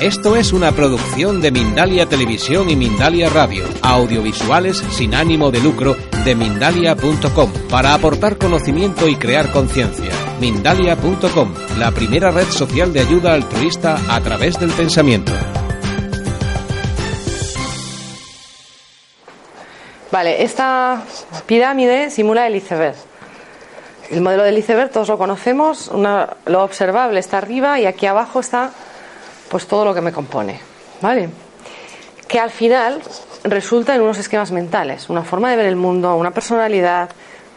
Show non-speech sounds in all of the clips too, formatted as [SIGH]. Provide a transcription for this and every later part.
Esto es una producción de Mindalia Televisión y Mindalia Radio, audiovisuales sin ánimo de lucro de mindalia.com, para aportar conocimiento y crear conciencia. Mindalia.com, la primera red social de ayuda altruista a través del pensamiento. Vale, esta pirámide simula el iceberg. El modelo del iceberg todos lo conocemos, lo observable está arriba y aquí abajo está pues todo lo que me compone, ¿vale? Que al final resulta en unos esquemas mentales, una forma de ver el mundo, una personalidad,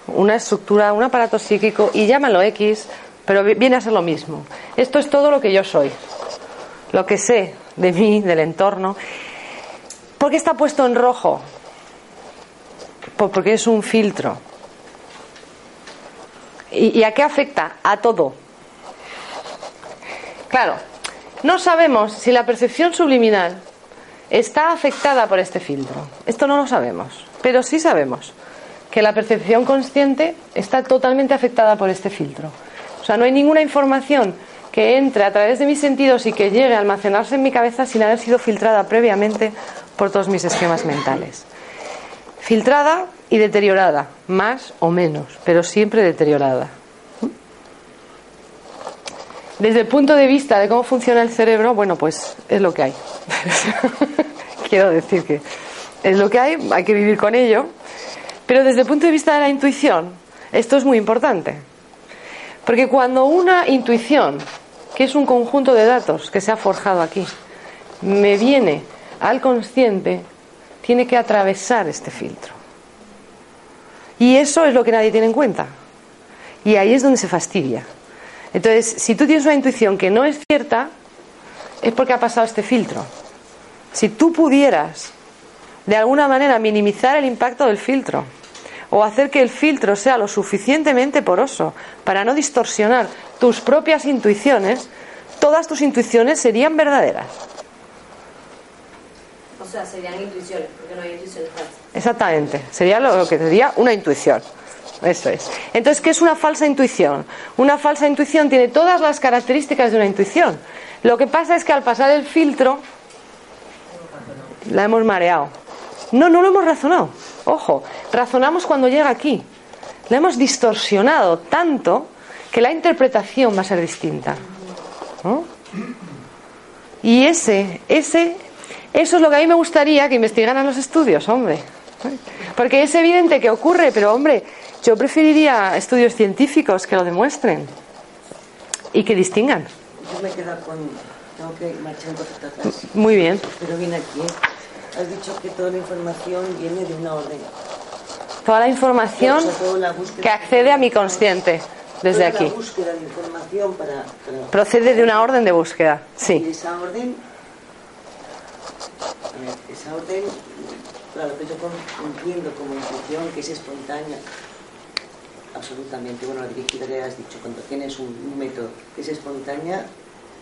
una estructura, un aparato psíquico y llámalo X, pero vi- viene a ser lo mismo. Esto es todo lo que yo soy, lo que sé de mí, del entorno. ¿Por qué está puesto en rojo? Porque es un filtro. ¿Y, y a qué afecta? A todo. Claro, no sabemos si la percepción subliminal está afectada por este filtro. Esto no lo sabemos, pero sí sabemos que la percepción consciente está totalmente afectada por este filtro. O sea, no hay ninguna información que entre a través de mis sentidos y que llegue a almacenarse en mi cabeza sin haber sido filtrada previamente por todos mis esquemas mentales. Filtrada y deteriorada, más o menos, pero siempre deteriorada. Desde el punto de vista de cómo funciona el cerebro, bueno, pues es lo que hay. [LAUGHS] Quiero decir que es lo que hay, hay que vivir con ello. Pero desde el punto de vista de la intuición, esto es muy importante. Porque cuando una intuición, que es un conjunto de datos que se ha forjado aquí, me viene al consciente, tiene que atravesar este filtro. Y eso es lo que nadie tiene en cuenta. Y ahí es donde se fastidia. Entonces, si tú tienes una intuición que no es cierta, es porque ha pasado este filtro. Si tú pudieras, de alguna manera, minimizar el impacto del filtro, o hacer que el filtro sea lo suficientemente poroso para no distorsionar tus propias intuiciones, todas tus intuiciones serían verdaderas. O sea, serían intuiciones, porque no hay intuiciones falsas. Exactamente, sería lo que sería una intuición. Eso es. Entonces, ¿qué es una falsa intuición? Una falsa intuición tiene todas las características de una intuición. Lo que pasa es que al pasar el filtro, la hemos mareado. No, no lo hemos razonado. Ojo, razonamos cuando llega aquí. La hemos distorsionado tanto que la interpretación va a ser distinta. Y ese, ese, eso es lo que a mí me gustaría que investigaran los estudios, hombre. Porque es evidente que ocurre, pero hombre, yo preferiría estudios científicos que lo demuestren y que distingan. Yo me he quedado con. Tengo que marchar un poquito atrás. Muy bien. Pero viene aquí. Has dicho que toda la información viene de una orden. Toda la información O sea, toda la búsqueda- que accede a mi consciente desde aquí. La búsqueda de información para. para- Procede de una orden de búsqueda. Y Sí. esa orden. a ver, esa orden, claro, que yo entiendo como intuición que es espontánea. Absolutamente. Bueno, la dirigida que has dicho, cuando tienes un, un método que es espontánea,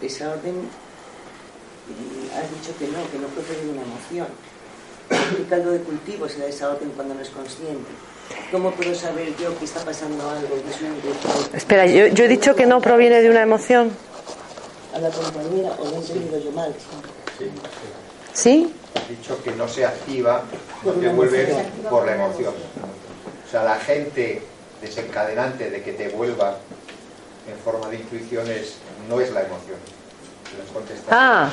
esa orden. mm, Has dicho que no, que no procede de una emoción. ¿Qué caldo de cultivo se da esa orden cuando no es consciente? ¿Cómo puedo saber yo que está pasando algo? es intuición? Espera, yo, yo he dicho que no proviene de una emoción. A la compañera, o lo he entendido yo mal. ¿Sí? Has dicho que no se activa, no te vuelve por la emoción. O sea, la gente desencadenante de que te vuelva en forma de intuiciones no es la emoción. Ah,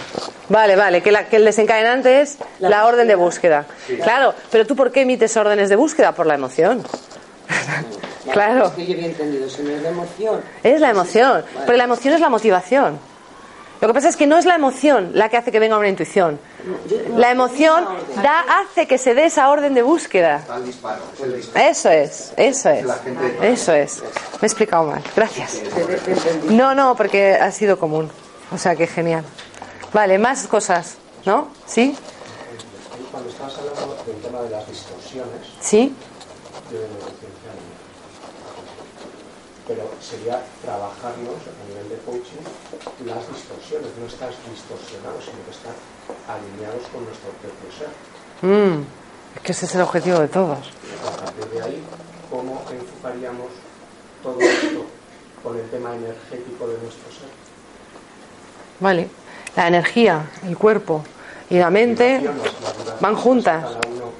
vale, vale, que, la- que el desencadenante es la, La orden de búsqueda. Claro, pero tú ¿por qué emites órdenes de búsqueda? Por la emoción. [LAUGHS] Claro. Es que yo había entendido, si no es la emoción. Es la emoción, Vale. porque la emoción es la motivación. Lo que pasa es que no es la emoción la que hace que venga una intuición. La emoción da, hace que se dé esa orden de búsqueda. Eso es, eso es, eso es. Me he explicado mal. Gracias. No, no, porque ha sido común. O sea que genial. Vale, más cosas, ¿no? ¿Sí? Cuando estabas hablando del tema de las distorsiones, ¿Sí? Pero sería trabajarnos a nivel de coaching las distorsiones, no estar distorsionados, sino que estar alineados con nuestro propio ser. Mm, es que ese es el objetivo de todos. A partir de ahí, ¿cómo enfocaríamos todo esto con el tema energético de nuestro ser? Vale. La energía, el cuerpo y la mente van juntas. Cada uno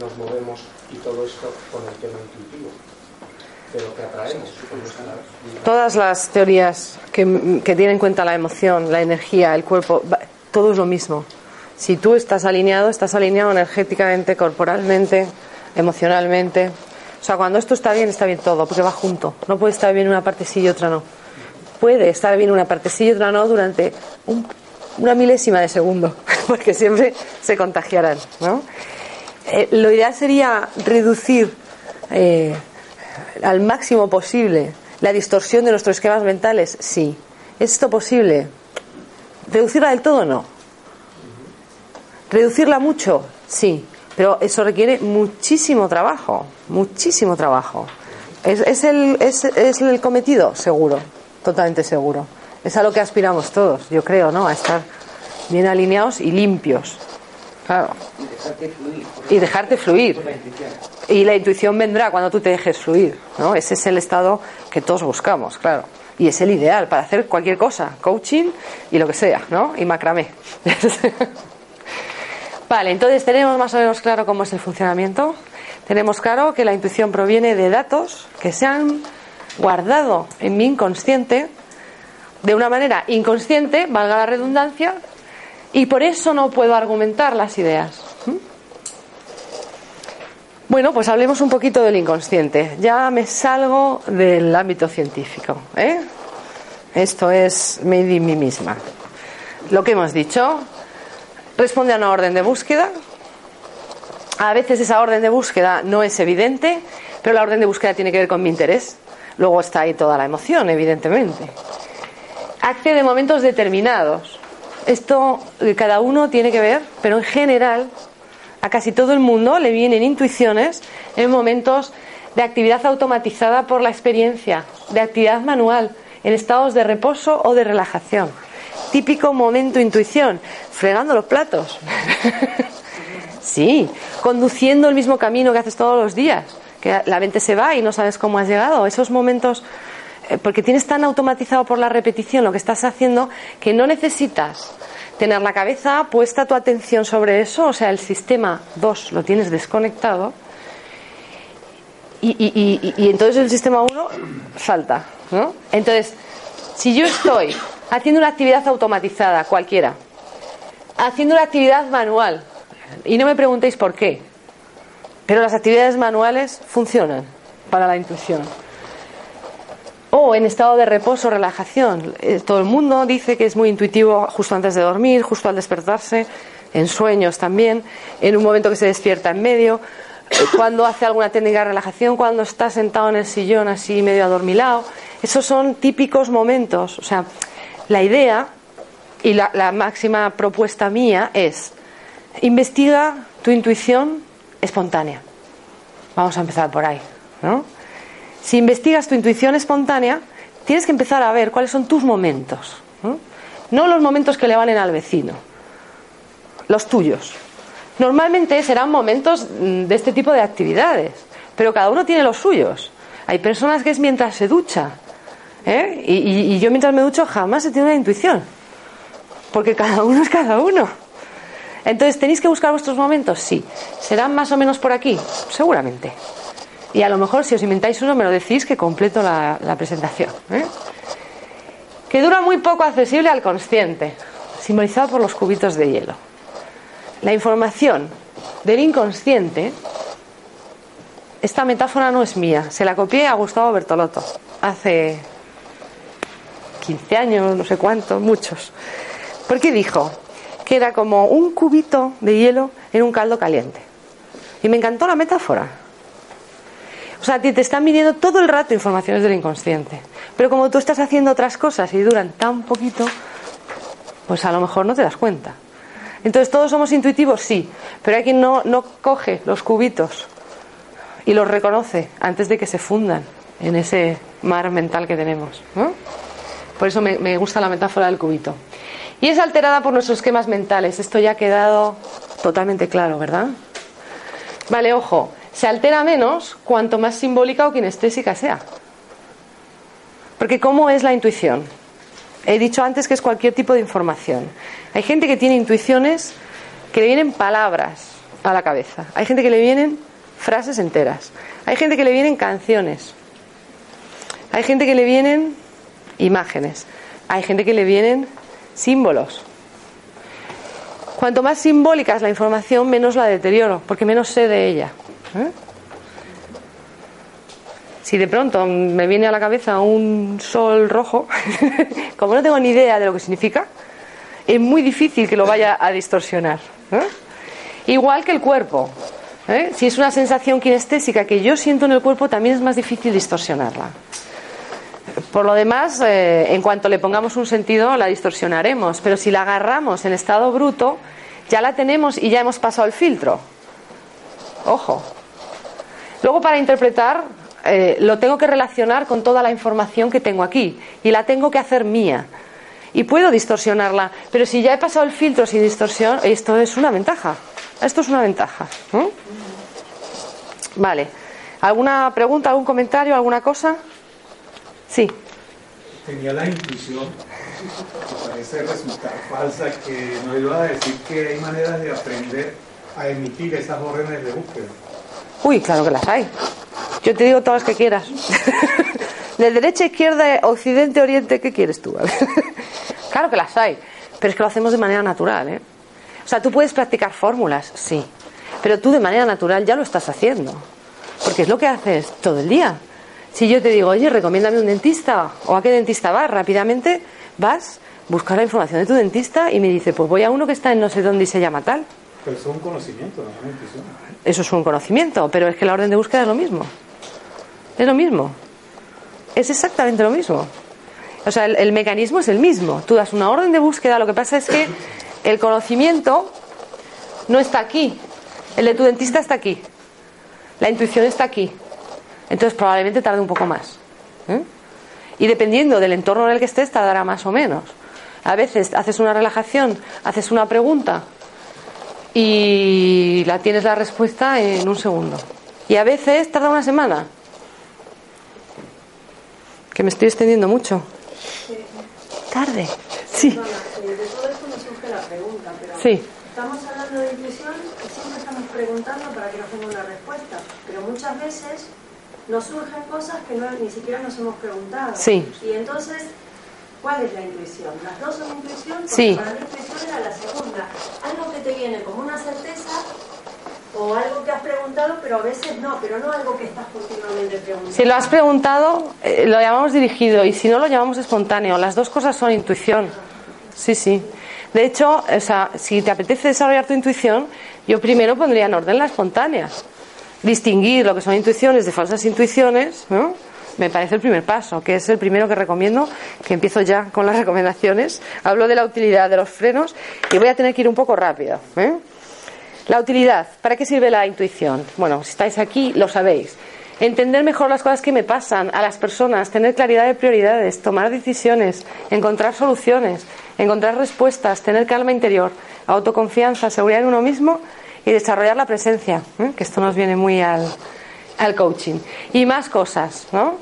nos movemos y todo esto con el tema intuitivo. Que atraemos. Todas las teorías que, que tienen en cuenta la emoción, la energía, el cuerpo, todo es lo mismo. Si tú estás alineado, estás alineado energéticamente, corporalmente, emocionalmente. O sea, cuando esto está bien, está bien todo, porque va junto. No puede estar bien una parte sí y otra no. Puede estar bien una parte sí y otra no durante un- una milésima de segundo, [LAUGHS] porque siempre se contagiarán. ¿no? Eh, lo ideal sería reducir eh, al máximo posible la distorsión de nuestros esquemas mentales, sí. ¿Es esto posible? ¿Reducirla del todo? No. ¿Reducirla mucho? Sí. Pero eso requiere muchísimo trabajo, muchísimo trabajo. ¿Es, es el, es, es el cometido? Seguro, totalmente seguro. Es a lo que aspiramos todos, yo creo, ¿no? A estar bien alineados y limpios. Claro. Y dejarte fluir. Y dejarte fluir. Y la intuición vendrá cuando tú te dejes fluir, ¿no? Ese es el estado que todos buscamos, claro. Y es el ideal para hacer cualquier cosa, coaching y lo que sea, ¿no? Y macramé. [LAUGHS] vale, entonces tenemos más o menos claro cómo es el funcionamiento. Tenemos claro que la intuición proviene de datos que se han guardado en mi inconsciente de una manera inconsciente, valga la redundancia, y por eso no puedo argumentar las ideas. Bueno, pues hablemos un poquito del inconsciente. Ya me salgo del ámbito científico. ¿eh? Esto es made in mí misma. Lo que hemos dicho responde a una orden de búsqueda. A veces esa orden de búsqueda no es evidente, pero la orden de búsqueda tiene que ver con mi interés. Luego está ahí toda la emoción, evidentemente. Accede a momentos determinados. Esto eh, cada uno tiene que ver, pero en general a casi todo el mundo le vienen intuiciones en momentos de actividad automatizada por la experiencia, de actividad manual, en estados de reposo o de relajación. Típico momento intuición, fregando los platos. [LAUGHS] sí, conduciendo el mismo camino que haces todos los días, que la mente se va y no sabes cómo has llegado. Esos momentos, eh, porque tienes tan automatizado por la repetición lo que estás haciendo que no necesitas tener la cabeza puesta tu atención sobre eso, o sea, el sistema 2 lo tienes desconectado y, y- y- entonces el sistema 1 salta, ¿no? Entonces, si yo estoy haciendo una actividad automatizada, cualquiera, haciendo una actividad manual, y no me preguntéis por qué, pero las actividades manuales funcionan para la intuición o en estado de reposo, relajación. Eh, Todo el mundo dice que es muy intuitivo justo antes de dormir, justo al despertarse, en sueños también, en un momento que se despierta en medio, eh, cuando hace alguna técnica de relajación, cuando está sentado en el sillón así medio adormilado. Esos son típicos momentos. O sea, la idea y la, la máxima propuesta mía es investiga tu intuición espontánea. Vamos a empezar por ahí, ¿no? Si investigas tu intuición espontánea, tienes que empezar a ver cuáles son tus momentos. ¿no? Los momentos que le valen al vecino, los tuyos. Normalmente serán momentos mm, de este tipo de actividades, pero cada uno tiene los suyos. Hay personas que es mientras se ducha. ¿eh? Y, y- y yo mientras me ducho jamás he tenido una intuición, porque cada uno es cada uno. Entonces, ¿tenéis que buscar vuestros momentos? Sí. ¿Serán más o menos por aquí? Seguramente. Y a lo mejor si os inventáis uno me lo decís que completo la, presentación. ¿eh? Que dura muy poco accesible al consciente, simbolizado por los cubitos de hielo. La información del inconsciente, esta metáfora no es mía, se la copié a Gustavo Bertolotto hace 15 años, no sé cuántos, muchos. Porque dijo que era como un cubito de hielo en un caldo caliente. Y me encantó la metáfora. O sea, ti te están viniendo todo el rato informaciones del inconsciente. Pero como tú estás haciendo otras cosas y duran tan poquito, pues a lo mejor no te das cuenta. Entonces, ¿todos somos intuitivos? Sí, pero hay quien no, no coge los cubitos y los reconoce antes de que se fundan en ese mar mental que tenemos. Por eso me, me gusta la metáfora del cubito. Y es alterada por nuestros esquemas mentales. Esto ya ha quedado totalmente claro, ¿verdad? Vale, ojo, se altera menos cuanto más simbólica o kinestésica sea. Porque ¿cómo es la intuición? He dicho antes que es cualquier tipo de información. Hay gente que tiene intuiciones que le vienen palabras a la cabeza. Hay gente que le vienen frases enteras. Hay gente que le vienen canciones. Hay gente que le vienen imágenes. Hay gente que le vienen símbolos. Cuanto más simbólica es la información, menos la deterioro, porque menos sé de ella. ¿Eh? Si de pronto me viene a la cabeza un sol rojo, [LAUGHS] como no tengo ni idea de lo que significa, es muy difícil que lo vaya a distorsionar. ¿eh? Igual que el cuerpo. ¿eh? Si es una sensación kinestésica que yo siento en el cuerpo, también es más difícil distorsionarla. Por lo demás, en cuanto le pongamos un sentido, la distorsionaremos. Pero si la agarramos en estado bruto, ya la tenemos y ya hemos pasado el filtro. Ojo. Luego, para interpretar, eh, lo tengo que relacionar con toda la información que tengo aquí y la tengo que hacer mía. Y puedo distorsionarla, pero si ya he pasado el filtro sin distorsión, esto es una ventaja. Esto es una ventaja. Vale. ¿Alguna pregunta, algún comentario, alguna cosa? Sí. Tenía la intuición, que parece resultar falsa, que nos iba a decir que hay maneras de aprender a emitir esas órdenes de búsqueda. Uy, claro que las hay. Yo te digo todas las que quieras. [LAUGHS] De derecha, izquierda, occidente, oriente, ¿qué quieres tú? claro que las hay, pero es que lo hacemos de manera natural. ¿eh? O sea, tú puedes practicar fórmulas, sí, pero tú de manera natural ya lo estás haciendo, porque es lo que haces todo el día. Si yo te digo, oye, recomiéndame un dentista, o a qué dentista vas, rápidamente vas, buscar la información de tu dentista y me dice, pues voy a uno que está en no sé dónde y se llama tal. Pero eso es un conocimiento, no es una intuición. Eso es un conocimiento, pero es que la orden de búsqueda es lo mismo. Es lo mismo. Es exactamente lo mismo. O sea, el, mecanismo es el mismo. Tú das una orden de búsqueda, lo que pasa es que el conocimiento no está aquí. El de tu dentista está aquí. La intuición está aquí. Entonces probablemente tarde un poco más. ¿eh? Y dependiendo del entorno en el que estés, tardará más o menos. A veces haces una relajación, haces una pregunta y la tienes la respuesta en un segundo. Y a veces tarda una semana. Que me estoy extendiendo mucho. Tarde. Sí. Perdona, eh, de todo esto me surge la pregunta, pero Sí. estamos hablando de intuición y siempre estamos preguntando para que nos den una respuesta, pero muchas veces nos surgen cosas que no, ni siquiera nos hemos preguntado. Sí. Y entonces, ¿cuál es la intuición? ¿Las dos son intuición? Porque Sí. para mí intuición era la segunda. Algo que te viene como una certeza o algo que has preguntado, pero a veces no, pero no algo que estás continuamente preguntando. Si lo has preguntado, eh, lo llamamos dirigido y si no, lo llamamos espontáneo. Las dos cosas son intuición. Sí, sí. De hecho, o sea, si te apetece desarrollar tu intuición, yo primero pondría en orden la espontánea. Distinguir lo que son intuiciones de falsas intuiciones, ¿no? Me parece el primer paso, que es el primero que recomiendo, que empiezo ya con las [LAUGHS] recomendaciones. Hablo de la utilidad de los frenos y voy a tener que ir un poco rápido. ¿eh? La utilidad. ¿Para qué sirve la intuición? Bueno, si estáis aquí, lo sabéis. Entender mejor las cosas que me pasan a las personas, tener claridad de prioridades, tomar decisiones, encontrar soluciones, encontrar respuestas, tener calma interior, autoconfianza, seguridad en uno mismo y desarrollar la presencia, ¿eh? que esto nos viene muy al, al coaching. Y más cosas, ¿no?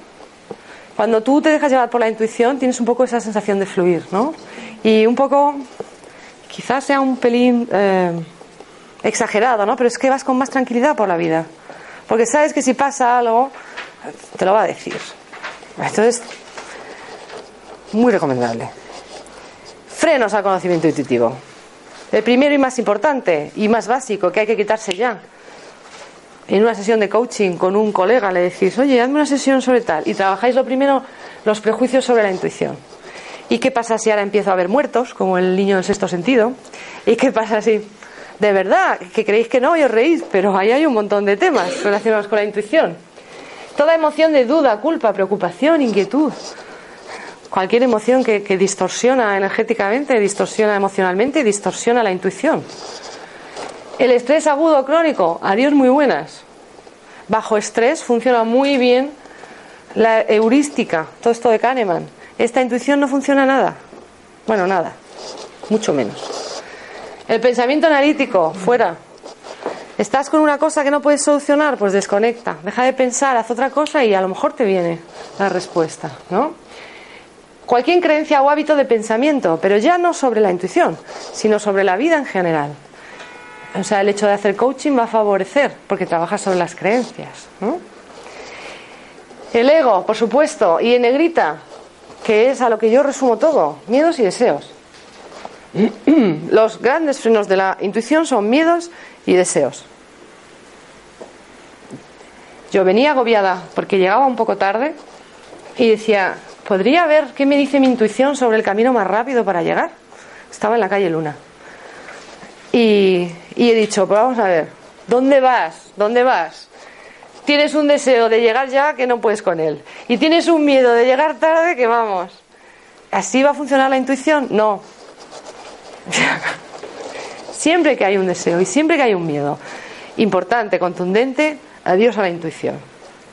Cuando tú te dejas llevar por la intuición, tienes un poco esa sensación de fluir, ¿no? Y un poco, quizás sea un pelín eh, exagerado, ¿no? Pero es que vas con más tranquilidad por la vida. Porque sabes que si pasa algo, te lo va a decir. Entonces, muy recomendable. Frenos al conocimiento intuitivo. El primero y más importante y más básico que hay que quitarse ya. En una sesión de coaching con un colega le decís, oye, hazme una sesión sobre tal. Y trabajáis lo primero, los prejuicios sobre la intuición. ¿Y qué pasa si ahora empiezo a ver muertos, como el niño del sexto sentido? ¿Y qué pasa si, de verdad, que creéis que no y os reís, pero ahí hay un montón de temas relacionados con la intuición? Toda emoción de duda, culpa, preocupación, inquietud, Cualquier emoción que, que distorsiona energéticamente, distorsiona emocionalmente distorsiona la intuición. El estrés agudo crónico, adiós muy buenas. Bajo estrés funciona muy bien la heurística, todo esto de Kahneman. Esta intuición no funciona nada. Bueno, nada, mucho menos. El pensamiento analítico, fuera. ¿Estás con una cosa que no puedes solucionar? Pues desconecta. Deja de pensar, haz otra cosa y a lo mejor te viene la respuesta, ¿no? Cualquier creencia o hábito de pensamiento, pero ya no sobre la intuición, sino sobre la vida en general. O sea, el hecho de hacer coaching va a favorecer, porque trabaja sobre las creencias. ¿no? El ego, por supuesto, y en negrita, que es a lo que yo resumo todo, miedos y deseos. [CLEARS THROAT] Los grandes frenos de la intuición son miedos y deseos. Yo venía agobiada porque llegaba un poco tarde y decía, ¿podría ver qué me dice mi intuición sobre el camino más rápido para llegar? Estaba en la calle Luna. Y, he dicho, pues vamos a ver, ¿dónde vas? ¿Dónde vas? Tienes un deseo de llegar ya que no puedes con él. Y tienes un miedo de llegar tarde que vamos. ¿Así va a funcionar la intuición? No. [LAUGHS] siempre que hay un deseo y siempre que hay un miedo importante, contundente, adiós a la intuición.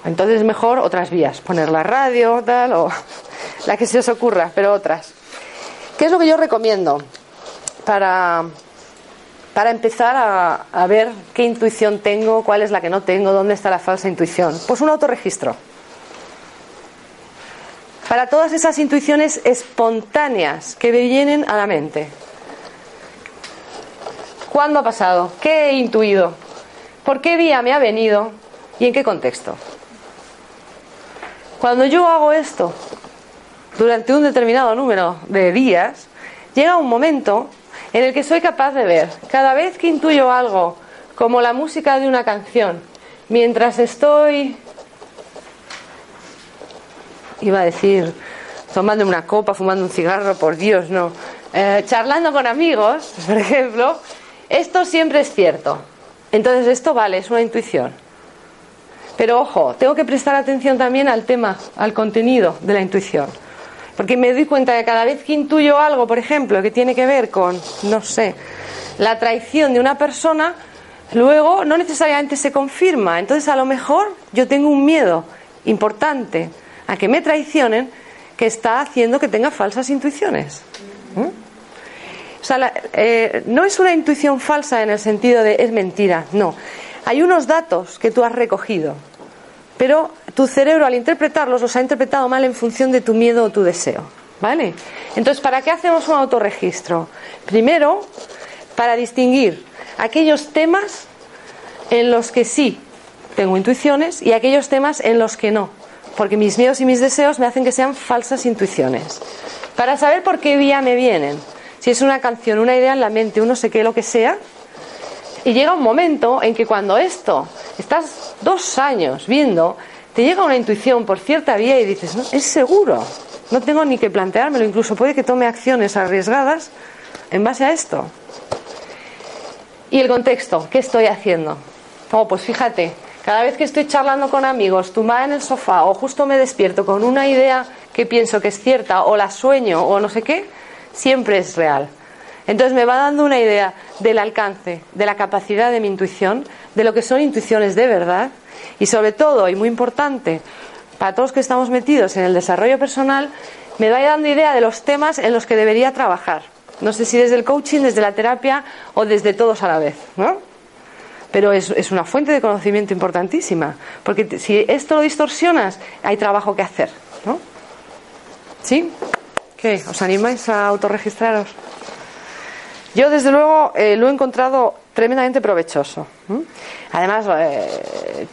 Entonces es mejor otras vías, poner la radio, tal, o [LAUGHS] la que se os ocurra, pero otras. ¿Qué es lo que yo recomiendo para, para empezar a, ver qué intuición tengo, cuál es la que no tengo, dónde está la falsa intuición? Pues un autorregistro. Para todas esas intuiciones espontáneas que vienen a la mente. ¿Cuándo ha pasado? ¿Qué he intuido? ¿Por qué día me ha venido? ¿Y en qué contexto? Cuando yo hago esto durante un determinado número de días, llega un momento en el que soy capaz de ver, cada vez que intuyo algo, como la música de una canción, mientras estoy, iba a decir, tomando una copa, fumando un cigarro, por Dios, no, eh, charlando con amigos, [LAUGHS] por ejemplo, esto siempre es cierto. Entonces esto vale, es una intuición. Pero ojo, tengo que prestar atención también al tema, al contenido de la intuición. Porque me doy cuenta que cada vez que intuyo algo, por ejemplo, que tiene que ver con, no sé, la traición de una persona, luego no necesariamente se confirma. Entonces a lo mejor yo tengo un miedo importante a que me traicionen que está haciendo que tenga falsas intuiciones. ¿Mm? O sea, eh, no es una intuición falsa en el sentido de es mentira, no. Hay unos datos que tú has recogido, pero tu cerebro al interpretarlos los ha interpretado mal en función de tu miedo o tu deseo. ¿Vale? Entonces, ¿para qué hacemos un autorregistro? Primero, para distinguir aquellos temas en los que sí tengo intuiciones y aquellos temas en los que no. Porque mis miedos y mis deseos me hacen que sean falsas intuiciones. Para saber por qué vía me vienen. Si es una canción, una idea en la mente, uno sé qué, lo que sea. Y llega un momento en que cuando esto estás dos años viendo, te llega una intuición por cierta vía y dices, no, es seguro, no tengo ni que planteármelo, incluso puede que tome acciones arriesgadas en base a esto. Y el contexto, ¿qué estoy haciendo? Oh, pues fíjate, cada vez que estoy charlando con amigos, tumbada en el sofá o justo me despierto con una idea que pienso que es cierta o la sueño o no sé qué, siempre es real. Entonces me va dando una idea del alcance, de la capacidad de mi intuición, de lo que son intuiciones de verdad y sobre todo, y muy importante, para todos los que estamos metidos en el desarrollo personal, me va dando idea de los temas en los que debería trabajar. No sé si desde el coaching, desde la terapia o desde todos a la vez, ¿no? Pero es, una fuente de conocimiento importantísima, porque si esto lo distorsionas, hay trabajo que hacer, ¿no? ¿Sí? ¿Qué? ¿Os animáis a autorregistraros? Yo, desde luego, eh, lo he encontrado tremendamente provechoso. Además, eh,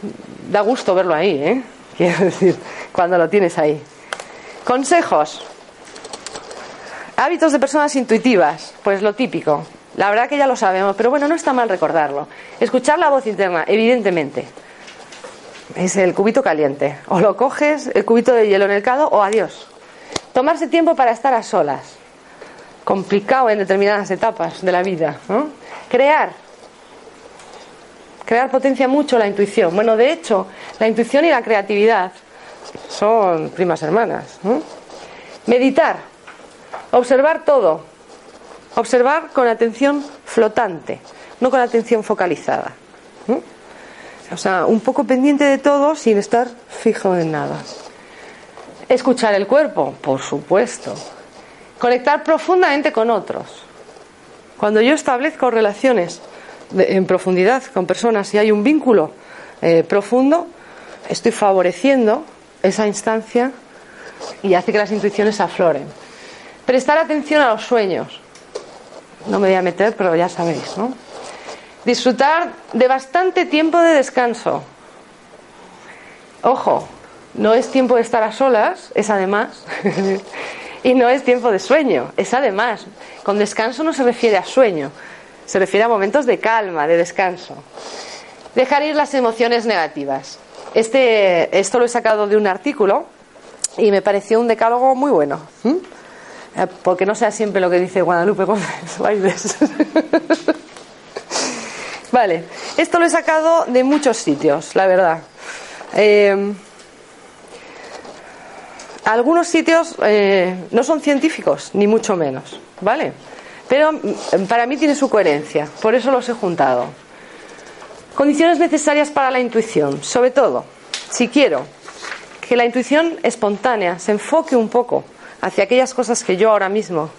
da gusto verlo ahí, ¿eh? [LAUGHS] quiero decir, cuando lo tienes ahí. Consejos. Hábitos de personas intuitivas. Pues lo típico. La verdad que ya lo sabemos, pero bueno, no está mal recordarlo. Escuchar la voz interna, evidentemente. Es el cubito caliente. O lo coges, el cubito de hielo en el cado, o adiós. Tomarse tiempo para estar a solas complicado en determinadas etapas de la vida. Crear. Crear potencia mucho la intuición. Bueno, de hecho, la intuición y la creatividad son primas hermanas. Meditar. Observar todo. Observar con atención flotante, no con atención focalizada. O sea, un poco pendiente de todo sin estar fijo en nada. Escuchar el cuerpo, por supuesto. Conectar profundamente con otros. Cuando yo establezco relaciones en profundidad con personas y hay un vínculo eh, profundo, estoy favoreciendo esa instancia y hace que las intuiciones afloren. Prestar atención a los sueños. No me voy a meter, pero ya sabéis, ¿no? Disfrutar de bastante tiempo de descanso. Ojo, no es tiempo de estar a solas, es además. [LAUGHS] y no es tiempo de sueño, es además. Con descanso no se refiere a sueño, se refiere a momentos de calma, de descanso. Dejar ir las emociones negativas. Este, esto lo he sacado de un artículo y me pareció un decálogo muy bueno. Eh, porque no sea siempre lo que dice Guadalupe Gómez [LAUGHS] vale, esto lo he sacado de muchos sitios, la verdad. Eh, algunos sitios eh, no son científicos, ni mucho menos, ¿vale? Pero mm, para mí tiene su coherencia, por eso los he juntado. Condiciones necesarias para la intuición, sobre todo, si quiero que la intuición espontánea se enfoque un poco hacia aquellas cosas que yo ahora mismo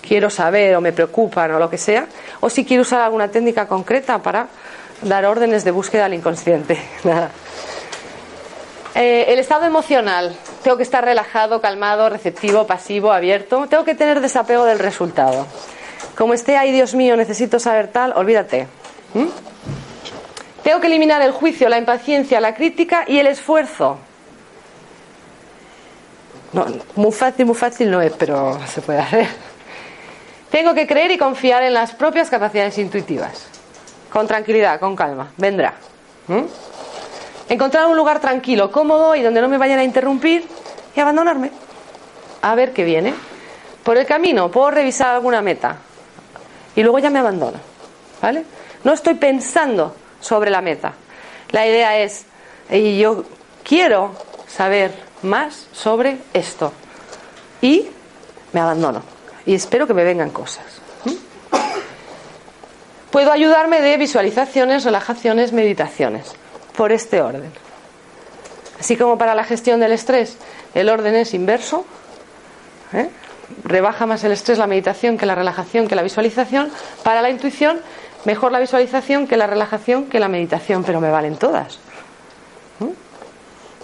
quiero saber o me preocupan o lo que sea, o si quiero usar alguna técnica concreta para dar órdenes de búsqueda al inconsciente. [LAUGHS] Eh, el estado emocional. Tengo que estar relajado, calmado, receptivo, pasivo, abierto. Tengo que tener desapego del resultado. Como esté ahí, Dios mío, necesito saber tal, olvídate. ¿Mm? Tengo que eliminar el juicio, la impaciencia, la crítica y el esfuerzo. muy fácil, muy fácil no es, pero se puede hacer. Tengo que creer y confiar en las propias capacidades intuitivas. Con tranquilidad, con calma. Vendrá. ¿Mm? Encontrar un lugar tranquilo, cómodo y donde no me vayan a interrumpir y abandonarme. A ver qué viene. Por el camino puedo revisar alguna meta y luego ya me abandono. ¿Vale? No estoy pensando sobre la meta. La idea es, y yo quiero saber más sobre esto. Y me abandono. Y espero que me vengan cosas. Puedo ayudarme de visualizaciones, relajaciones, meditaciones por este orden. Así como para la gestión del estrés, el orden es inverso. ¿eh? Rebaja más el estrés la meditación que la relajación que la visualización. Para la intuición, mejor la visualización que la relajación que la meditación, pero me valen todas.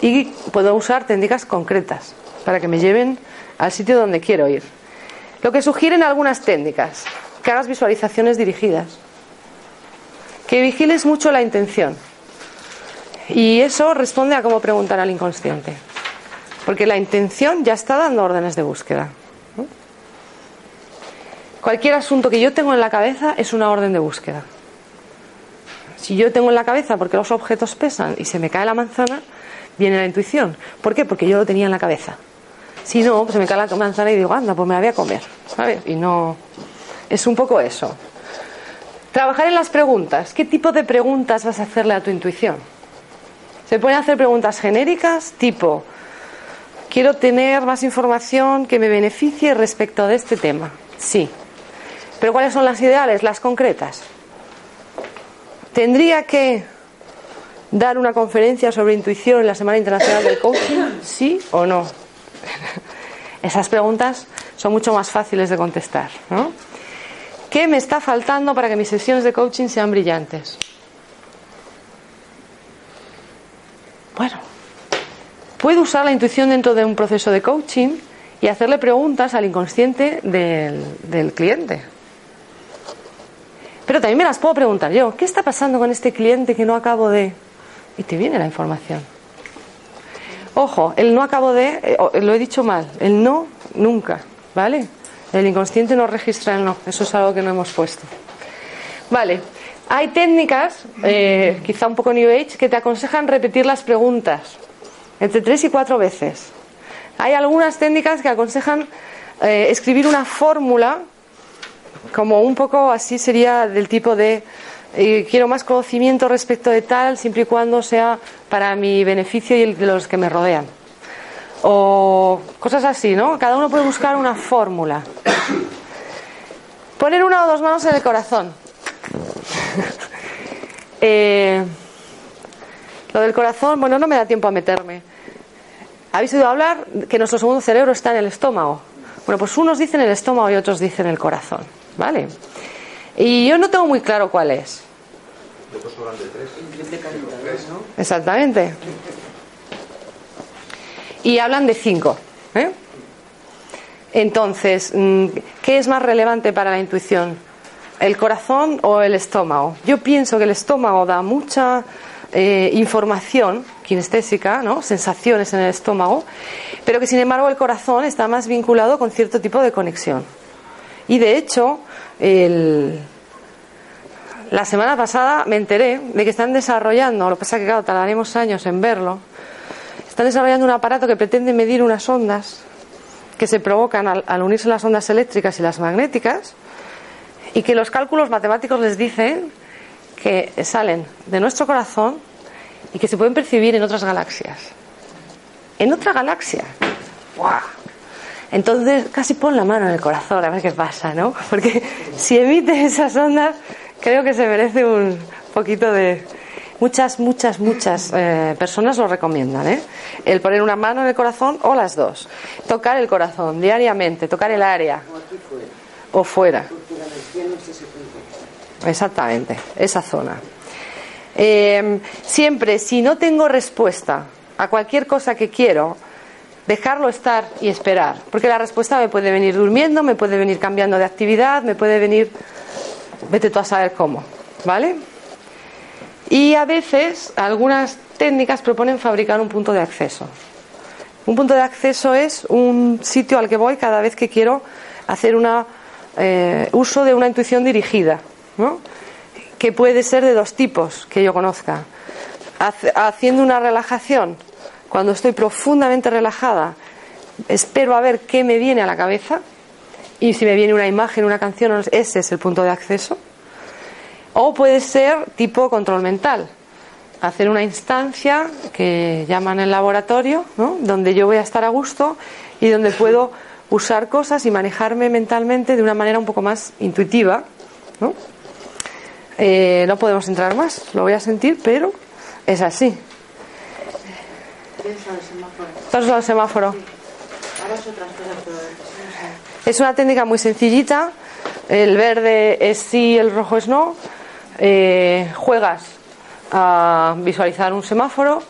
Y puedo usar técnicas concretas para que me lleven al sitio donde quiero ir. Lo que sugieren algunas técnicas, que hagas visualizaciones dirigidas, que vigiles mucho la intención. Y eso responde a cómo preguntar al inconsciente. Porque la intención ya está dando órdenes de búsqueda. Cualquier asunto que yo tengo en la cabeza es una orden de búsqueda. Si yo tengo en la cabeza porque los objetos pesan y se me cae la manzana, viene la intuición. ¿Por qué? Porque yo lo tenía en la cabeza. Si no, se me cae la manzana y digo, anda, pues me la voy a comer. ¿Sabes? Y no. Es un poco eso. Trabajar en las preguntas. ¿Qué tipo de preguntas vas a hacerle a tu intuición? Se pueden hacer preguntas genéricas tipo, quiero tener más información que me beneficie respecto de este tema. Sí. Pero ¿cuáles son las ideales, las concretas? ¿Tendría que dar una conferencia sobre intuición en la Semana Internacional del Coaching? ¿Sí o no? [LAUGHS] Esas preguntas son mucho más fáciles de contestar. ¿Qué me está faltando para que mis sesiones de coaching sean brillantes? Bueno, puedo usar la intuición dentro de un proceso de coaching y hacerle preguntas al inconsciente del, cliente. Pero también me las puedo preguntar yo. ¿Qué está pasando con este cliente que no acabo de...? Y te viene la información. Ojo, el no acabo de... Eh, lo he dicho mal. El no, nunca. ¿Vale? El inconsciente no registra el no. Eso es algo que no hemos puesto. Vale. Hay técnicas, eh, quizá un poco New Age, que te aconsejan repetir las preguntas entre tres y cuatro veces. Hay algunas técnicas que aconsejan eh, escribir una fórmula, como un poco así sería del tipo de eh, quiero más conocimiento respecto de tal, siempre y cuando sea para mi beneficio y el de los que me rodean. O cosas así, ¿no? Cada uno puede buscar una fórmula. Poner una o dos manos en el corazón. [LAUGHS] Eh, lo del corazón, bueno, no me da tiempo a meterme. ¿Habéis oído hablar que nuestro segundo cerebro está en el estómago? Bueno, pues unos dicen el estómago y otros dicen el corazón, ¿vale? Y yo no tengo muy claro cuál es. Exactamente. Y hablan de cinco. ¿eh? Entonces, mm, ¿qué es más relevante para la intuición? ¿El corazón o el estómago? Yo pienso que el estómago da mucha eh, información kinestésica, ¿no? sensaciones en el estómago, pero que sin embargo el corazón está más vinculado con cierto tipo de conexión. Y de hecho, la semana pasada me enteré de que están desarrollando, lo que pasa que claro, tardaremos años en verlo, están desarrollando un aparato que pretende medir unas ondas que se provocan al, al unirse las ondas eléctricas y las magnéticas y que los cálculos matemáticos les dicen que salen de nuestro corazón y que se pueden percibir en otras galaxias. En otra galaxia. ¡Guau! Entonces, casi pon la mano en el corazón a ver qué pasa, ¿no? [LAUGHS] Porque si emite esas ondas, creo que se merece un poquito de. Muchas, muchas, muchas eh, personas lo recomiendan, ¿eh? El poner una mano en el corazón o las dos. Tocar el corazón diariamente, tocar el área. O fuera. Exactamente, esa zona. Eh, siempre, si no tengo respuesta a cualquier cosa que quiero, dejarlo estar y esperar. Porque la respuesta me puede venir durmiendo, me puede venir cambiando de actividad, me puede venir. Vete tú a saber cómo. ¿Vale? Y a veces algunas técnicas proponen fabricar un punto de acceso. Un punto de acceso es un sitio al que voy cada vez que quiero hacer un eh, uso de una intuición dirigida, ¿no? que puede ser de dos tipos que yo conozca. Haciendo una relajación cuando estoy profundamente relajada, espero a ver qué me viene a la cabeza y si me viene una imagen, una canción, ese es el punto de acceso. O puede ser tipo control mental, hacer una instancia que llaman el laboratorio, ¿no? donde yo voy a estar a gusto y donde puedo usar cosas y manejarme mentalmente de una manera un poco más intuitiva. ¿no? Eh, no podemos entrar más, lo voy a sentir, pero es así. Paso al semáforo. Es una técnica muy sencillita. El verde es sí, el rojo es no. Eh, juegas a visualizar un semáforo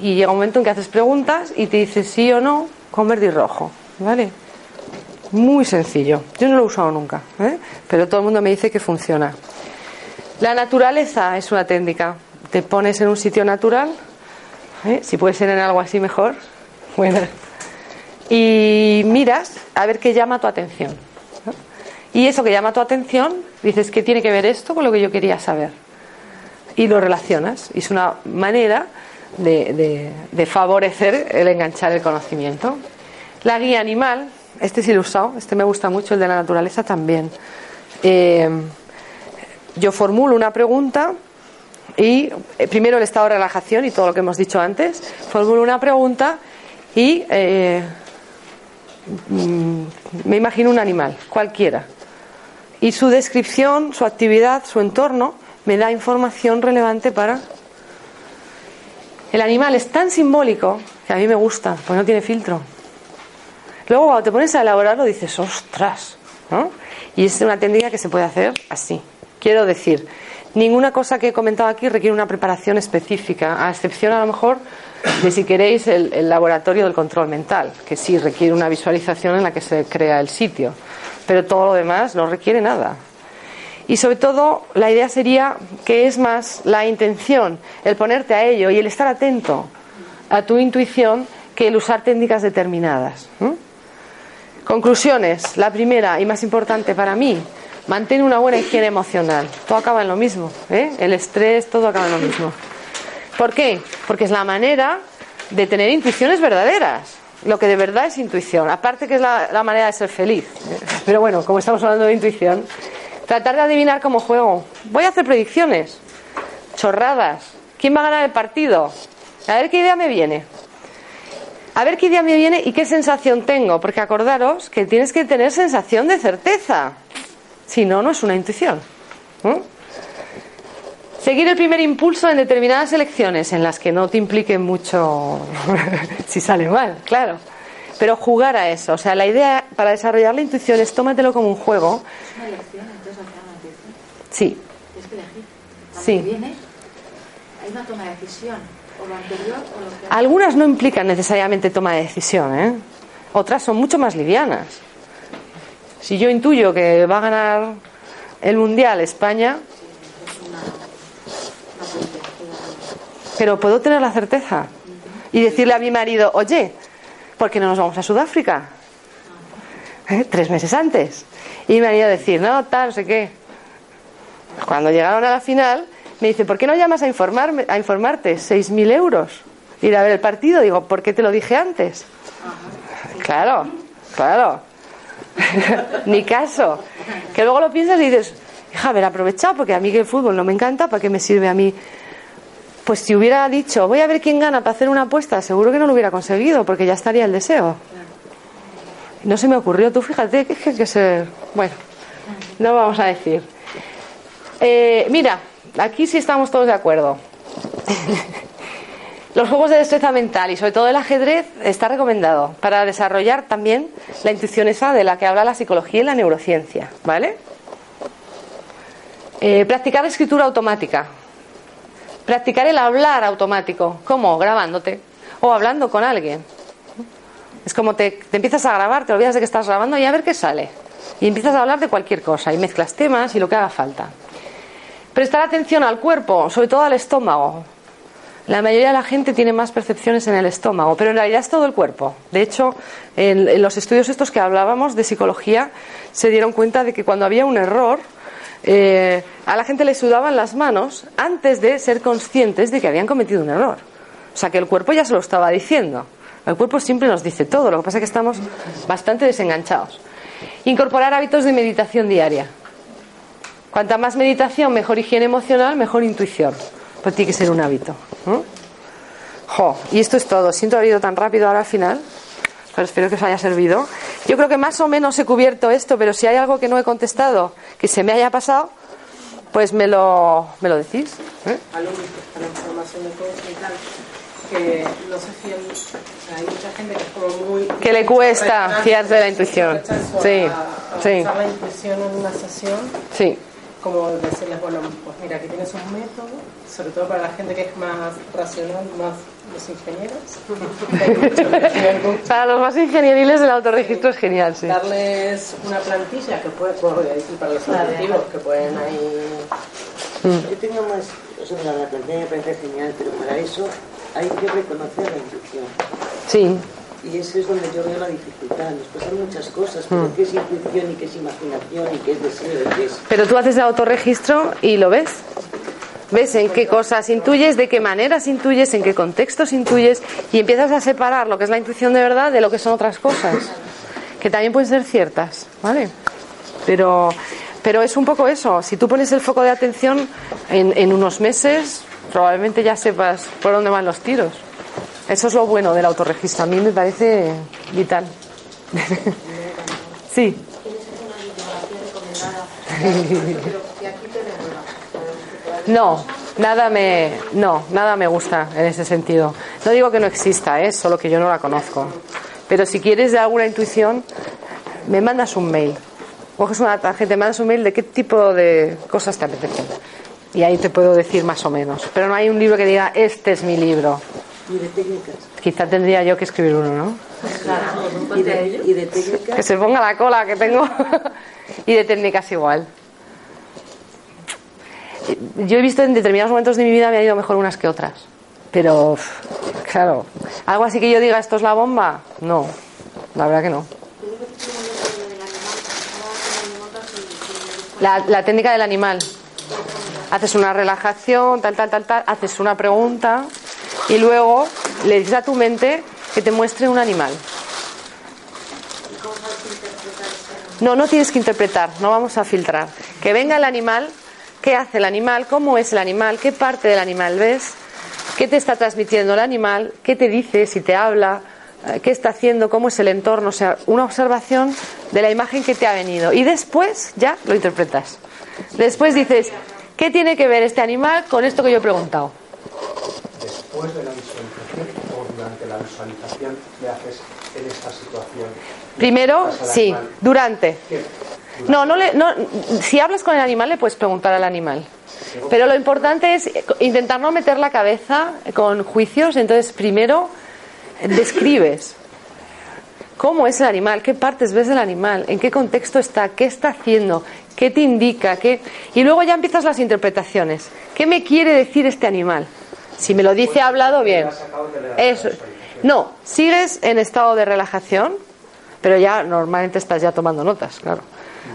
y llega un momento en que haces preguntas y te dice sí o no con verde y rojo. ¿Vale? Muy sencillo. Yo no lo he usado nunca, ¿eh? pero todo el mundo me dice que funciona. La naturaleza es una técnica. Te pones en un sitio natural ¿eh? si puede ser en algo así mejor. [LAUGHS] Bueno. Y miras a ver qué llama tu atención. Y eso que llama tu atención, dices que tiene que ver esto con lo que yo quería saber. Y lo relacionas. Y es una manera de, favorecer el enganchar el conocimiento. La guía animal, este sí lo he usado, este me gusta mucho, el de la naturaleza también. Eh, yo formulo una pregunta y eh, primero el estado de relajación y todo lo que hemos dicho antes, formulo una pregunta y eh, mm, me imagino un animal, cualquiera. Y su descripción, su actividad, su entorno me da información relevante para... El animal es tan simbólico que a mí me gusta, pues no tiene filtro. Luego cuando te pones a elaborarlo dices, ostras, ¿no? Y es una técnica que se puede hacer así. Quiero decir, Ninguna cosa que he comentado aquí requiere una preparación específica, a excepción a lo mejor de si queréis el, laboratorio del control mental, que sí requiere una visualización en la que se crea el sitio, pero todo lo demás no requiere nada. Y sobre todo la idea sería que es más la intención, el ponerte a ello y el estar atento a tu intuición que el usar técnicas determinadas. Conclusiones. La primera y más importante para mí, Mantén una buena higiene emocional. Todo acaba en lo mismo. ¿eh? El estrés, todo acaba en lo mismo. ¿Por qué? Porque es la manera de tener intuiciones verdaderas. Lo que de verdad es intuición. Aparte que es la, manera de ser feliz. Pero bueno, como estamos hablando de intuición, tratar de adivinar cómo juego. Voy a hacer predicciones. Chorradas. ¿Quién va a ganar el partido? A ver qué idea me viene. A ver qué idea me viene y qué sensación tengo, porque acordaros que tienes que tener sensación de certeza. Si no, no es una intuición. Seguir el primer impulso en determinadas elecciones en las que no te implique mucho [LAUGHS] si sale mal, claro. Pero jugar a eso. O sea, la idea para desarrollar la intuición es tómatelo como un juego. Es una elección, entonces al final una intuición. Sí, Tienes que elegir. Sí. viene, hay una toma de decisión. Algunas no implican necesariamente toma de decisión, ¿eh? Otras son mucho más livianas. Si yo intuyo que va a ganar el Mundial España, pero puedo tener la certeza y decirle a mi marido, oye, ¿por qué no nos vamos a Sudáfrica? ¿Eh? Tres meses antes. Y mi marido decir, no, tal, no sé qué. Cuando llegaron a la final, me dice, ¿por qué no llamas a, informarme, a informarte? 6.000 euros. Ir a ver el partido. Digo, ¿por qué te lo dije antes? Claro, claro. [LAUGHS] Ni caso. Que luego lo piensas y dices, hija, haber aprovechado, porque a mí que el fútbol no me encanta, ¿para qué me sirve a mí? Pues si hubiera dicho, voy a ver quién gana para hacer una apuesta, seguro que no lo hubiera conseguido, porque ya estaría el deseo. No se me ocurrió, tú fíjate que es que que ser. Bueno, no vamos a decir. Eh, mira, aquí sí estamos todos de acuerdo. [LAUGHS] Los juegos de destreza mental y sobre todo el ajedrez está recomendado para desarrollar también la intuición esa de la que habla la psicología y la neurociencia, ¿vale? Eh, practicar escritura automática. Practicar el hablar automático. ¿Cómo? Grabándote. O hablando con alguien. Es como te, te empiezas a grabar, te olvidas de que estás grabando y a ver qué sale. Y empiezas a hablar de cualquier cosa y mezclas temas y lo que haga falta. Prestar atención al cuerpo, sobre todo al estómago. La mayoría de la gente tiene más percepciones en el estómago, pero en realidad es todo el cuerpo. De hecho, en, los estudios estos que hablábamos de psicología, se dieron cuenta de que cuando había un error, eh, a la gente le sudaban las manos antes de ser conscientes de que habían cometido un error. O sea que el cuerpo ya se lo estaba diciendo. El cuerpo siempre nos dice todo, lo que pasa es que estamos bastante desenganchados. Incorporar hábitos de meditación diaria. Cuanta más meditación, mejor higiene emocional, mejor intuición. Pues tiene que ser un hábito. ¿no? Jo, y esto es todo. Siento haber ido tan rápido ahora al final, pero espero que os haya servido. Yo creo que más o menos he cubierto esto, pero si hay algo que no he contestado, que se me haya pasado, pues me lo, me lo decís. ¿eh? la información de coaching y tal, que no o sea, hay mucha gente que es como muy... Que le cuesta fiarse de la intuición. a- Sí, a sí. la intuición en una sesión, Sí. Como decirles, bueno, pues mira, aquí tienes un método, sobre todo para la gente que es más racional, más los ingenieros. [LAUGHS] Para los más ingenieriles el autorregistro es genial, sí. Darles una plantilla que puede, bueno, voy a decir para los objetivos que pueden ahí Yo tengo más, o sea, la plantilla me parece genial, pero para eso hay que reconocer la intuición. Sí. Y ese es donde yo veo la dificultad. Nos pasan muchas cosas, pero Mm. qué es intuición y qué es imaginación y qué es deseo y qué es... Pero tú haces el autorregistro y lo ves. ¿Ves en qué cosas intuyes, de qué maneras intuyes, en qué contextos intuyes y empiezas a separar lo que es la intuición de verdad de lo que son otras cosas, que también pueden ser ciertas, ¿vale? Pero, pero es un poco eso. Si tú pones el foco de atención en, en unos meses, probablemente ya sepas por dónde van los tiros. Eso es lo bueno del autorregistro. A mí me parece vital. sí. No, nada me, no, nada me gusta en ese sentido. No digo que no exista, ¿eh? solo que yo no la conozco. Pero si quieres de alguna intuición, me mandas un mail. Coges una tarjeta, me mandas un mail de qué tipo de cosas te apetecen. Y ahí te puedo decir más o menos. Pero no hay un libro que diga, este es mi libro. Y de técnicas. Quizá tendría yo que escribir uno, ¿no? Y de, y de técnicas. Que se ponga la cola que tengo. [LAUGHS] y de técnicas igual. Yo he visto en determinados momentos de mi vida me ha ido mejor unas que otras. Pero, claro, algo así que yo diga esto es la bomba, no, la verdad que no. La, la técnica del animal. Haces una relajación, tal, tal, tal, tal, haces una pregunta y luego le dices a tu mente que te muestre un animal. No, no tienes que interpretar, no vamos a filtrar. Que venga el animal, qué hace el animal, cómo es el animal, qué parte del animal ves, qué te está transmitiendo el animal, qué te dice, si te habla, eh, qué está haciendo, cómo es el entorno, o sea, una observación de la imagen que te ha venido. Y después ya lo interpretas. Después dices, ¿qué tiene que ver este animal con esto que yo he preguntado? Después de la visualización o durante la visualización, ¿qué haces en esta situación? Primero, sí, animal. durante. ¿Qué? No, no le, no, si hablas con el animal le puedes preguntar al animal. Pero lo importante es intentar no meter la cabeza con juicios. Entonces, primero describes cómo es el animal, qué partes ves del animal, en qué contexto está, qué está haciendo, qué te indica, qué... y luego ya empiezas las interpretaciones. ¿Qué me quiere decir este animal? Si me lo dice hablado, bien. No, sigues en estado de relajación, pero ya normalmente estás ya tomando notas, claro.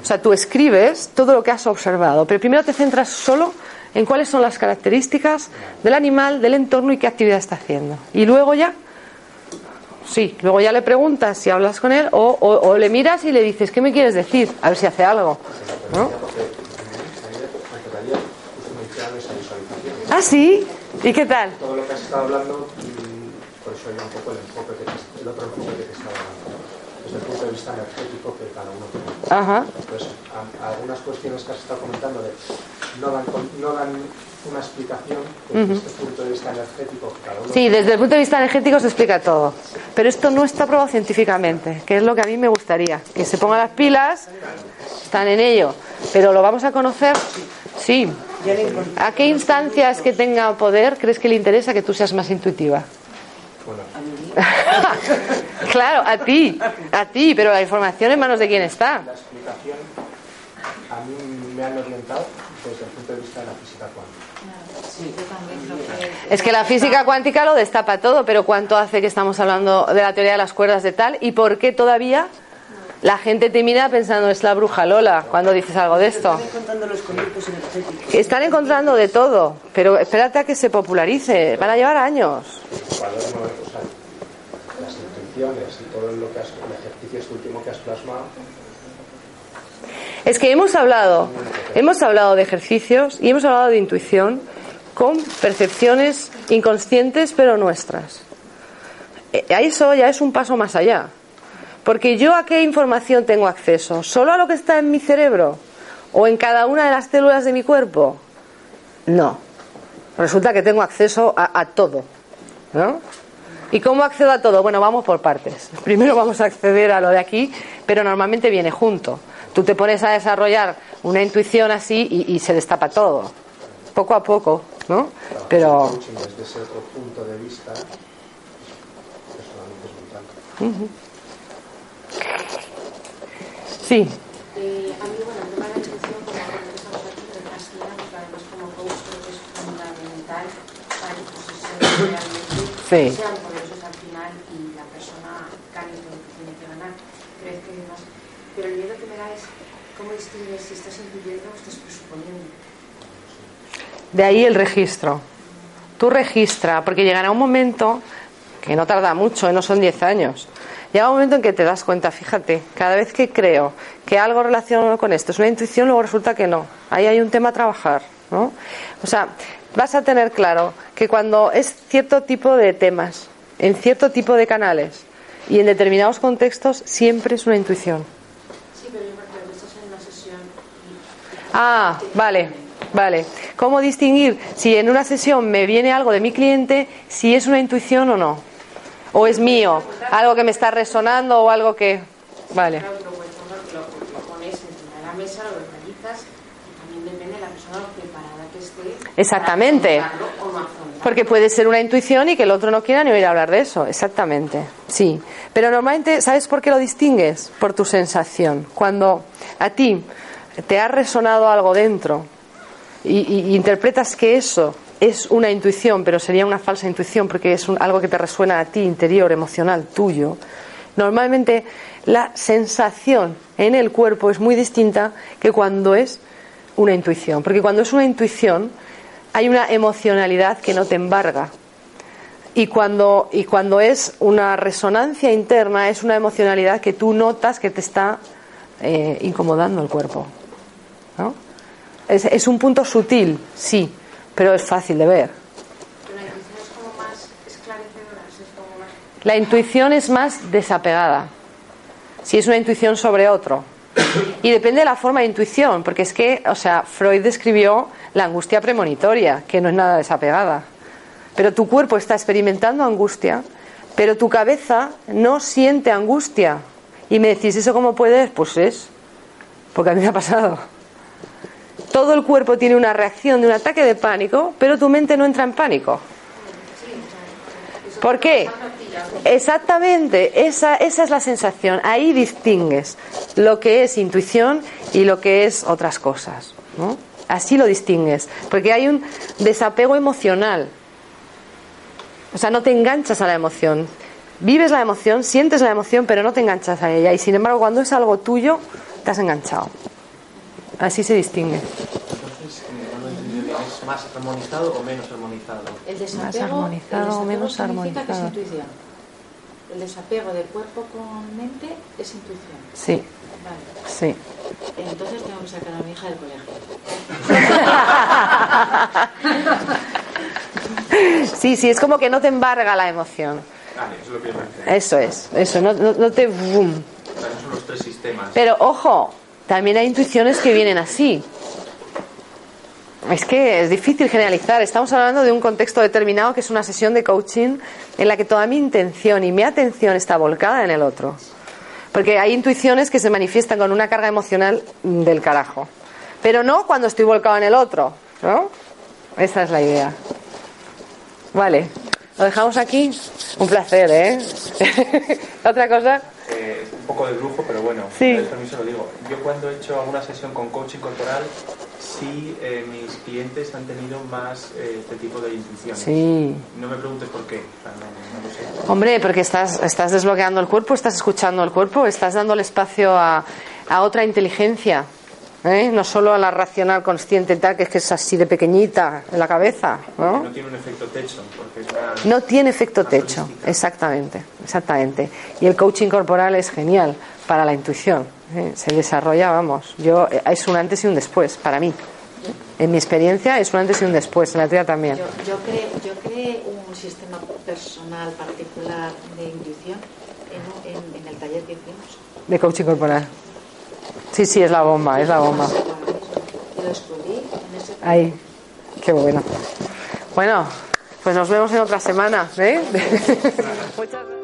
O sea, tú escribes todo lo que has observado, pero primero te centras solo en cuáles son las características del animal, del entorno y qué actividad está haciendo. Y luego ya, sí, luego ya le preguntas si hablas con él o, le miras y le dices, ¿qué me quieres decir? A ver si hace algo. ¿no? Ah, sí. ¿Y qué tal? Todo lo que has estado hablando, por eso era un poco el enfoque que te- el otro enfoque que te estaba dando. Desde el punto de vista energético que cada uno tiene. Ajá. Pues a- algunas cuestiones que has estado comentando de, no, dan, no dan una explicación desde Ujú. este punto de vista energético que cada uno Sí, desde el punto de vista energético se explica todo. Pero esto no está probado científicamente, que es lo que a mí me gustaría. Que se pongan las pilas, están en ello. Pero lo vamos a conocer, sí. ¿A qué instancias que tenga poder crees que le interesa que tú seas más intuitiva? [LAUGHS] claro, a ti, a ti, pero la información en manos de quién está. La explicación a mí me han orientado desde el punto de vista de la física cuántica. Es que la física cuántica lo destapa todo, pero ¿cuánto hace que estamos hablando de la teoría de las cuerdas de tal? ¿Y por qué todavía la gente te mira pensando es la bruja Lola cuando dices algo de esto? Están encontrando los conductos energéticos. Están encontrando de todo, pero espérate a que se popularice, van a llevar años. las intenciones y todo lo que has, el ejercicio este último que has plasmado, Es que hemos hablado, hemos hablado de ejercicios y hemos hablado de intuición con percepciones inconscientes pero nuestras. Eh, eso ya es un paso más allá. Porque yo a qué información tengo acceso? ¿Solo a lo que está en mi cerebro? ¿O en cada una de las células de mi cuerpo? No. Resulta que tengo acceso a, a todo. ¿No? ¿Y cómo accedo a todo? Bueno, vamos por partes. [LAUGHS] Primero vamos a acceder a lo de aquí, pero normalmente viene junto. Tú te pones a desarrollar una intuición así y, y se destapa todo. Poco a poco, ¿no? Pero. desde ese otro punto de vista, personalmente es. Sí. Eh, Sí. sean poderosas al final y la persona gane todo lo que tiene que ganar. Pero el miedo que me da es cómo distingues si estás o estás presuponiendo. De ahí el registro. Tú registra, porque llegará un momento que no tarda mucho, ¿eh? no son 10 años. Llega un momento en que te das cuenta, fíjate, cada vez que creo que algo relacionado con esto es una intuición, luego resulta que no. Ahí hay un tema a trabajar, ¿no? O sea, vas a tener claro que cuando es cierto tipo de temas, en cierto tipo de canales y en determinados contextos, siempre es una intuición. Sí, pero yo por ejemplo, estás en una sesión Ah, vale, vale. ¿Cómo distinguir si en una sesión me viene algo de mi cliente, si es una intuición o no? ¿O es mío? ¿Algo que me está resonando o algo que... Vale. Exactamente. Porque puede ser una intuición y que el otro no quiera ni oír hablar de eso. Exactamente. Sí. Pero normalmente, ¿sabes por qué lo distingues? Por tu sensación. Cuando a ti te ha resonado algo dentro y interpretas que eso es una intuición, pero sería una falsa intuición porque es un- algo que te resuena a ti, interior, emocional, tuyo. Normalmente la sensación en el cuerpo es muy distinta que cuando es una intuición. Porque cuando es una intuición hay una emocionalidad que no te embarga. Y cuando, y cuando es una resonancia interna es una emocionalidad que tú notas que te está eh, incomodando el cuerpo. ¿no? Es, es un punto sutil, sí, pero es fácil de ver. La intuición es como más esclarecedora, es como más. La intuición es más desapegada. Si es una intuición sobre otro. Y depende de la forma de intuición, porque es que, o sea, Freud describió la angustia premonitoria, que no es nada desapegada. Pero tu cuerpo está experimentando angustia, pero tu cabeza no siente angustia. Y me decís, ¿eso cómo puedes? Pues es, porque a mí me ha pasado. Todo el cuerpo tiene una reacción de un ataque de pánico, pero tu mente no entra en pánico. ¿Por qué? Exactamente, esa, esa es la sensación. Ahí distingues lo que es intuición y lo que es otras cosas. Así lo distingues, porque hay un desapego emocional. O sea, no te enganchas a la emoción. Vives la emoción, sientes la emoción, pero no te enganchas a ella. Y sin embargo, cuando es algo tuyo, te has enganchado. Así se distingue. Entonces, ¿es más armonizado o menos armonizado? El desapego, Más armonizado el o desapego menos significa que es armonizado. intuición. El desapego del cuerpo con mente es intuición. Sí, Vale. sí. Entonces tengo que sacar a mi hija del colegio. [LAUGHS] Sí, sí, es como que no te embarga la emoción. Vale, eso es lo que yo. Eso es, eso, no, no- no te... boom. O sea, no son los tres sistemas. Pero ojo, también hay intuiciones que vienen así. Es que es difícil generalizar. Estamos hablando de un contexto determinado que es una sesión de coaching en la que toda mi intención y mi atención está volcada en el otro. Porque hay intuiciones que se manifiestan con una carga emocional del carajo. Pero no cuando estoy volcado en el otro. ¿No? Esa es la idea. Vale. ¿Lo dejamos aquí? Un placer, ¿eh? [LAUGHS] ¿Otra cosa? Eh, un poco de lujo, pero bueno, Sí. dais permiso lo digo. Yo cuando he hecho alguna sesión con coaching corporal, sí eh, mis clientes han tenido más eh, este tipo de intuiciones. Sí. No me preguntes por qué, o sea, no, no lo sé. Hombre, porque estás, estás desbloqueando el cuerpo, estás escuchando el cuerpo, estás dándole espacio a, a otra inteligencia. ¿Eh? No solo a la racional consciente tal, que es que es así de pequeñita en la cabeza. ¿no? No tiene un efecto techo, porque es una... No tiene efecto techo, exactamente, exactamente. Y el coaching corporal es genial para la intuición. ¿eh? Se desarrolla, vamos, yo eh, es un antes y un después para mí. En mi experiencia es un antes y un después, en la tuya también. Yo, yo, creé, yo creé un sistema personal particular de intuición en, un- en- en el taller que hicimos. De coaching corporal. Sí, sí, es la bomba, es la bomba. Ahí, qué bueno. Bueno, pues nos vemos en otra semana. ¿eh? [LAUGHS] Muchas gracias.